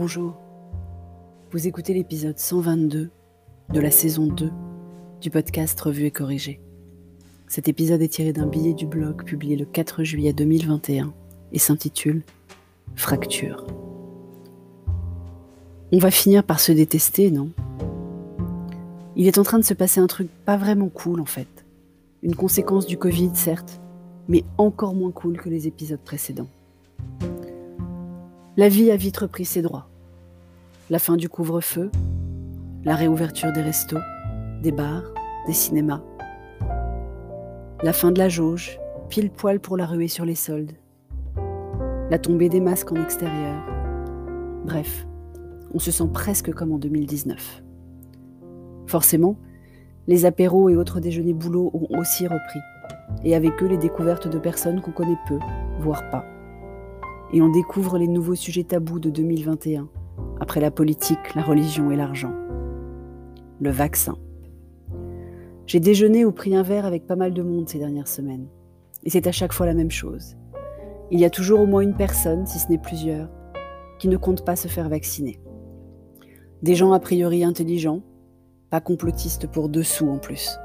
Bonjour. Vous écoutez l'épisode 122 de la saison 2 du podcast Revue et Corrigé. Cet épisode est tiré d'un billet du blog publié le 4 juillet 2021 et s'intitule Fracture. On va finir par se détester, non? Il est en train de se passer un truc pas vraiment cool en fait. Une conséquence du Covid, certes, mais encore moins cool que les épisodes précédents. La vie a vite repris ses droits. La fin du couvre-feu, la réouverture des restos, des bars, des cinémas, la fin de la jauge, pile poil pour la ruée sur les soldes, la tombée des masques en extérieur. Bref, on se sent presque comme en 2019. Forcément, les apéros et autres déjeuners boulots ont aussi repris, et avec eux les découvertes de personnes qu'on connaît peu, voire pas et on découvre les nouveaux sujets tabous de 2021, après la politique, la religion et l'argent. Le vaccin. J'ai déjeuné ou pris un verre avec pas mal de monde ces dernières semaines, et c'est à chaque fois la même chose. Il y a toujours au moins une personne, si ce n'est plusieurs, qui ne compte pas se faire vacciner. Des gens a priori intelligents, pas complotistes pour dessous en plus,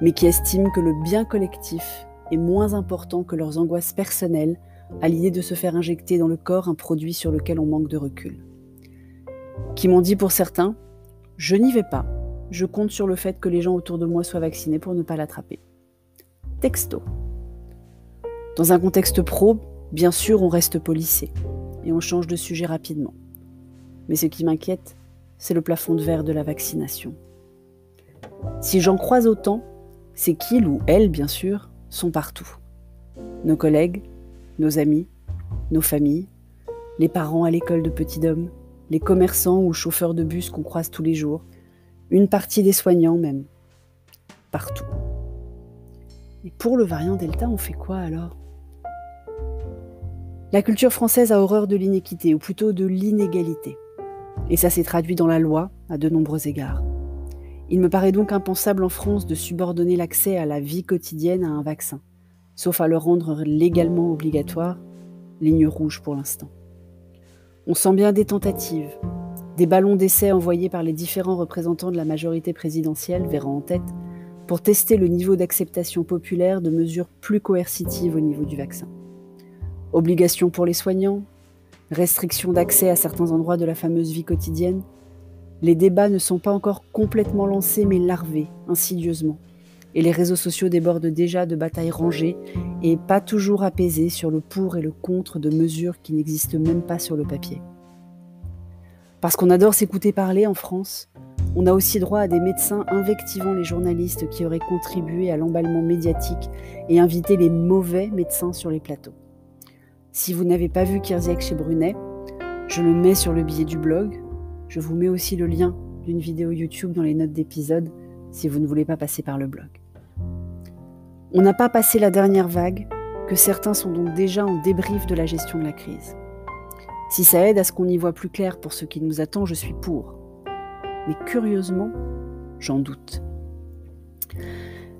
mais qui estiment que le bien collectif est moins important que leurs angoisses personnelles à l'idée de se faire injecter dans le corps un produit sur lequel on manque de recul. Qui m'ont dit pour certains, je n'y vais pas, je compte sur le fait que les gens autour de moi soient vaccinés pour ne pas l'attraper. Texto. Dans un contexte pro, bien sûr, on reste policé et on change de sujet rapidement. Mais ce qui m'inquiète, c'est le plafond de verre de la vaccination. Si j'en croise autant, c'est qu'ils ou elles, bien sûr, sont partout. Nos collègues, nos amis, nos familles, les parents à l'école de petits hommes, les commerçants ou chauffeurs de bus qu'on croise tous les jours, une partie des soignants même, partout. Et pour le variant Delta, on fait quoi alors? La culture française a horreur de l'inéquité, ou plutôt de l'inégalité. Et ça s'est traduit dans la loi à de nombreux égards. Il me paraît donc impensable en France de subordonner l'accès à la vie quotidienne à un vaccin sauf à le rendre légalement obligatoire, ligne rouge pour l'instant. On sent bien des tentatives, des ballons d'essai envoyés par les différents représentants de la majorité présidentielle, verront en tête, pour tester le niveau d'acceptation populaire de mesures plus coercitives au niveau du vaccin. Obligation pour les soignants, restriction d'accès à certains endroits de la fameuse vie quotidienne, les débats ne sont pas encore complètement lancés mais larvés, insidieusement et les réseaux sociaux débordent déjà de batailles rangées et pas toujours apaisées sur le pour et le contre de mesures qui n'existent même pas sur le papier. Parce qu'on adore s'écouter parler en France, on a aussi droit à des médecins invectivant les journalistes qui auraient contribué à l'emballement médiatique et invité les mauvais médecins sur les plateaux. Si vous n'avez pas vu Kirziak chez Brunet, je le mets sur le billet du blog. Je vous mets aussi le lien d'une vidéo YouTube dans les notes d'épisode si vous ne voulez pas passer par le blog. On n'a pas passé la dernière vague, que certains sont donc déjà en débrief de la gestion de la crise. Si ça aide à ce qu'on y voit plus clair pour ce qui nous attend, je suis pour. Mais curieusement, j'en doute.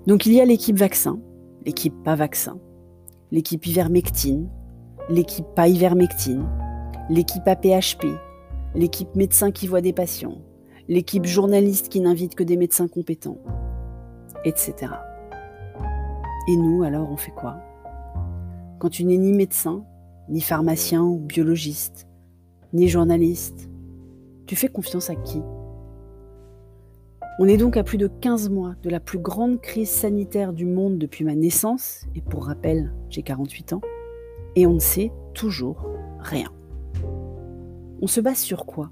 Donc il y a l'équipe vaccin, l'équipe pas vaccin, l'équipe ivermectine, l'équipe pas ivermectine, l'équipe APHP, l'équipe médecin qui voit des patients, l'équipe journaliste qui n'invite que des médecins compétents, etc. Et nous, alors, on fait quoi? Quand tu n'es ni médecin, ni pharmacien ou biologiste, ni journaliste, tu fais confiance à qui? On est donc à plus de 15 mois de la plus grande crise sanitaire du monde depuis ma naissance, et pour rappel, j'ai 48 ans, et on ne sait toujours rien. On se base sur quoi?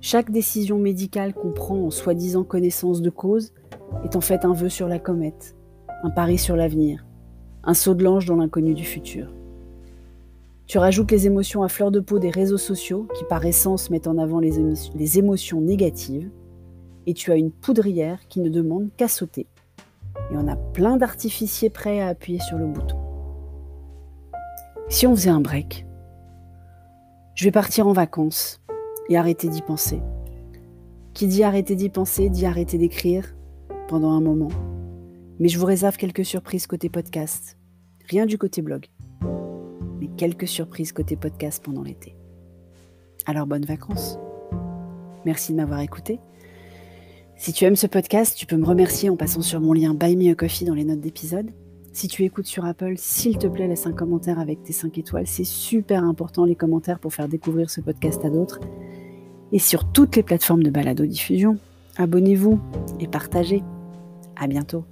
Chaque décision médicale qu'on prend en soi-disant connaissance de cause est en fait un vœu sur la comète, un pari sur l'avenir, un saut de l'ange dans l'inconnu du futur. Tu rajoutes les émotions à fleur de peau des réseaux sociaux qui par essence mettent en avant les, émotions négatives, et tu as une poudrière qui ne demande qu'à sauter. Et on a plein d'artificiers prêts à appuyer sur le bouton. Si on faisait un break, je vais partir en vacances et arrêter d'y penser. Qui dit arrêter d'y penser dit arrêter d'écrire pendant un moment mais je vous réserve quelques surprises côté podcast. Rien du côté blog. Mais quelques surprises côté podcast pendant l'été. Alors bonnes vacances. Merci de m'avoir écouté. Si tu aimes ce podcast, tu peux me remercier en passant sur mon lien Buy Me a Coffee dans les notes d'épisode. Si tu écoutes sur Apple, s'il te plaît, laisse un commentaire avec tes 5 étoiles. C'est super important les commentaires pour faire découvrir ce podcast à d'autres. Et sur toutes les plateformes de balado diffusion, abonnez-vous et partagez. À bientôt.